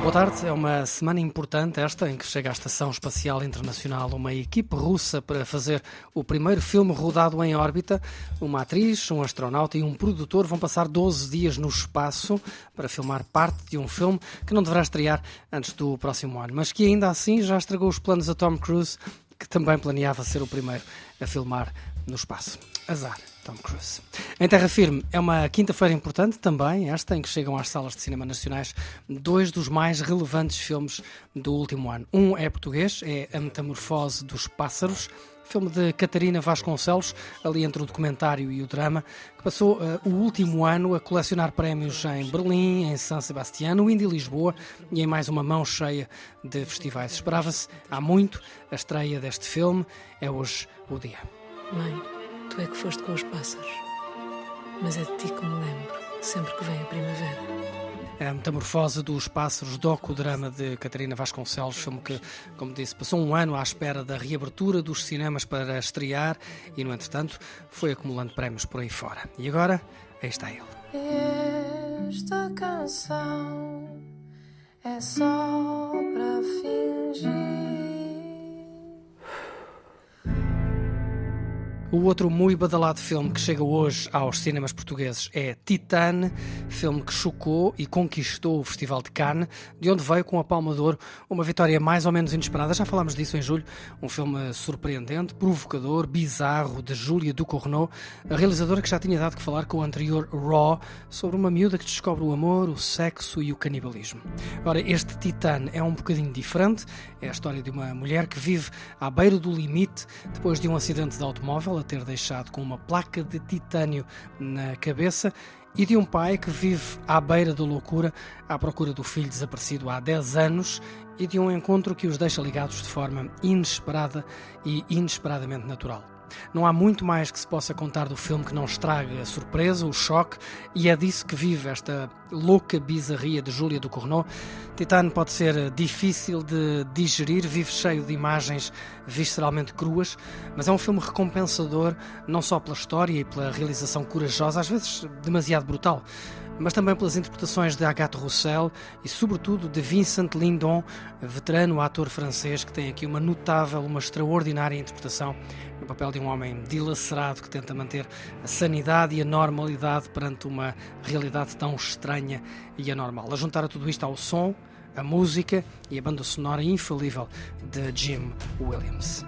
Boa tarde, é uma semana importante esta em que chega à Estação Espacial Internacional uma equipe russa para fazer o primeiro filme rodado em órbita. Uma atriz, um astronauta e um produtor vão passar 12 dias no espaço para filmar parte de um filme que não deverá estrear antes do próximo ano, mas que ainda assim já estragou os planos a Tom Cruise, que também planeava ser o primeiro a filmar no espaço. Azar. Tom Cruise. Em Terra Firme é uma quinta-feira importante também, esta em que chegam às salas de cinema nacionais dois dos mais relevantes filmes do último ano. Um é português, é A Metamorfose dos Pássaros, filme de Catarina Vasconcelos, ali entre o documentário e o drama, que passou uh, o último ano a colecionar prémios em Berlim, em San Sebastián, no Indy Lisboa e em mais uma mão cheia de festivais. Esperava-se há muito a estreia deste filme, é hoje o dia. Mãe, tu é que foste com os pássaros. Mas é de ti que me lembro, sempre que vem a primavera. A Metamorfose dos Pássaros, docudrama de Catarina Vasconcelos, filme que, como disse, passou um ano à espera da reabertura dos cinemas para estrear e, no entretanto, foi acumulando prémios por aí fora. E agora, aí está ele. Esta canção é só para fingir. O outro muito badalado filme que chega hoje aos cinemas portugueses é Titane, filme que chocou e conquistou o Festival de Cannes, de onde veio com a Palma de Ouro uma vitória mais ou menos inesperada. Já falámos disso em julho. Um filme surpreendente, provocador, bizarro, de Júlia Ducournau, a realizadora que já tinha dado que falar com o anterior Raw sobre uma miúda que descobre o amor, o sexo e o canibalismo. Ora, este Titane é um bocadinho diferente. É a história de uma mulher que vive à beira do limite depois de um acidente de automóvel a ter deixado com uma placa de titânio na cabeça e de um pai que vive à beira da loucura à procura do filho desaparecido há 10 anos e de um encontro que os deixa ligados de forma inesperada e inesperadamente natural. Não há muito mais que se possa contar do filme que não estrague a surpresa, o choque, e é disso que vive esta louca bizarria de Júlia do Cournot. Titane pode ser difícil de digerir, vive cheio de imagens visceralmente cruas, mas é um filme recompensador não só pela história e pela realização corajosa, às vezes demasiado brutal, mas também pelas interpretações de Agathe Roussel e, sobretudo, de Vincent Lindon, veterano ator francês que tem aqui uma notável, uma extraordinária interpretação no papel de um homem dilacerado que tenta manter a sanidade e a normalidade perante uma realidade tão estranha e anormal. A juntar a tudo isto ao som, a música e a banda sonora infalível de Jim Williams.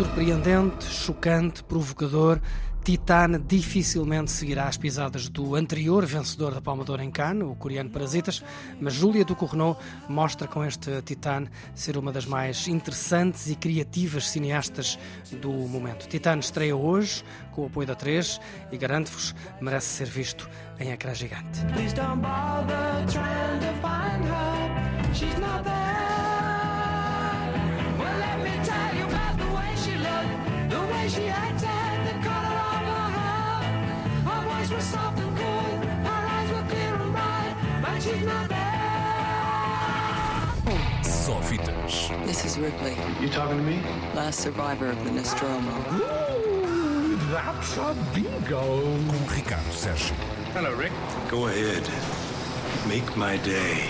Surpreendente, chocante, provocador, Titane dificilmente seguirá as pisadas do anterior vencedor da Palma de Ouro em Cannes, o coreano Parasitas, mas Júlia Ducournau mostra com este Titane ser uma das mais interessantes e criativas cineastas do momento. Titane estreia hoje com o apoio da 3 e garanto-vos merece ser visto em ecrã gigante. Her voice was soft and cool, her eyes were clear and bright, but she's not there. Só fitas. This is Ripley, You talking to me? last survivor of the Nostromo. Ooh, that's a bingo. Com Ricardo Sérgio. Hello, Rick. Go ahead. Make my day.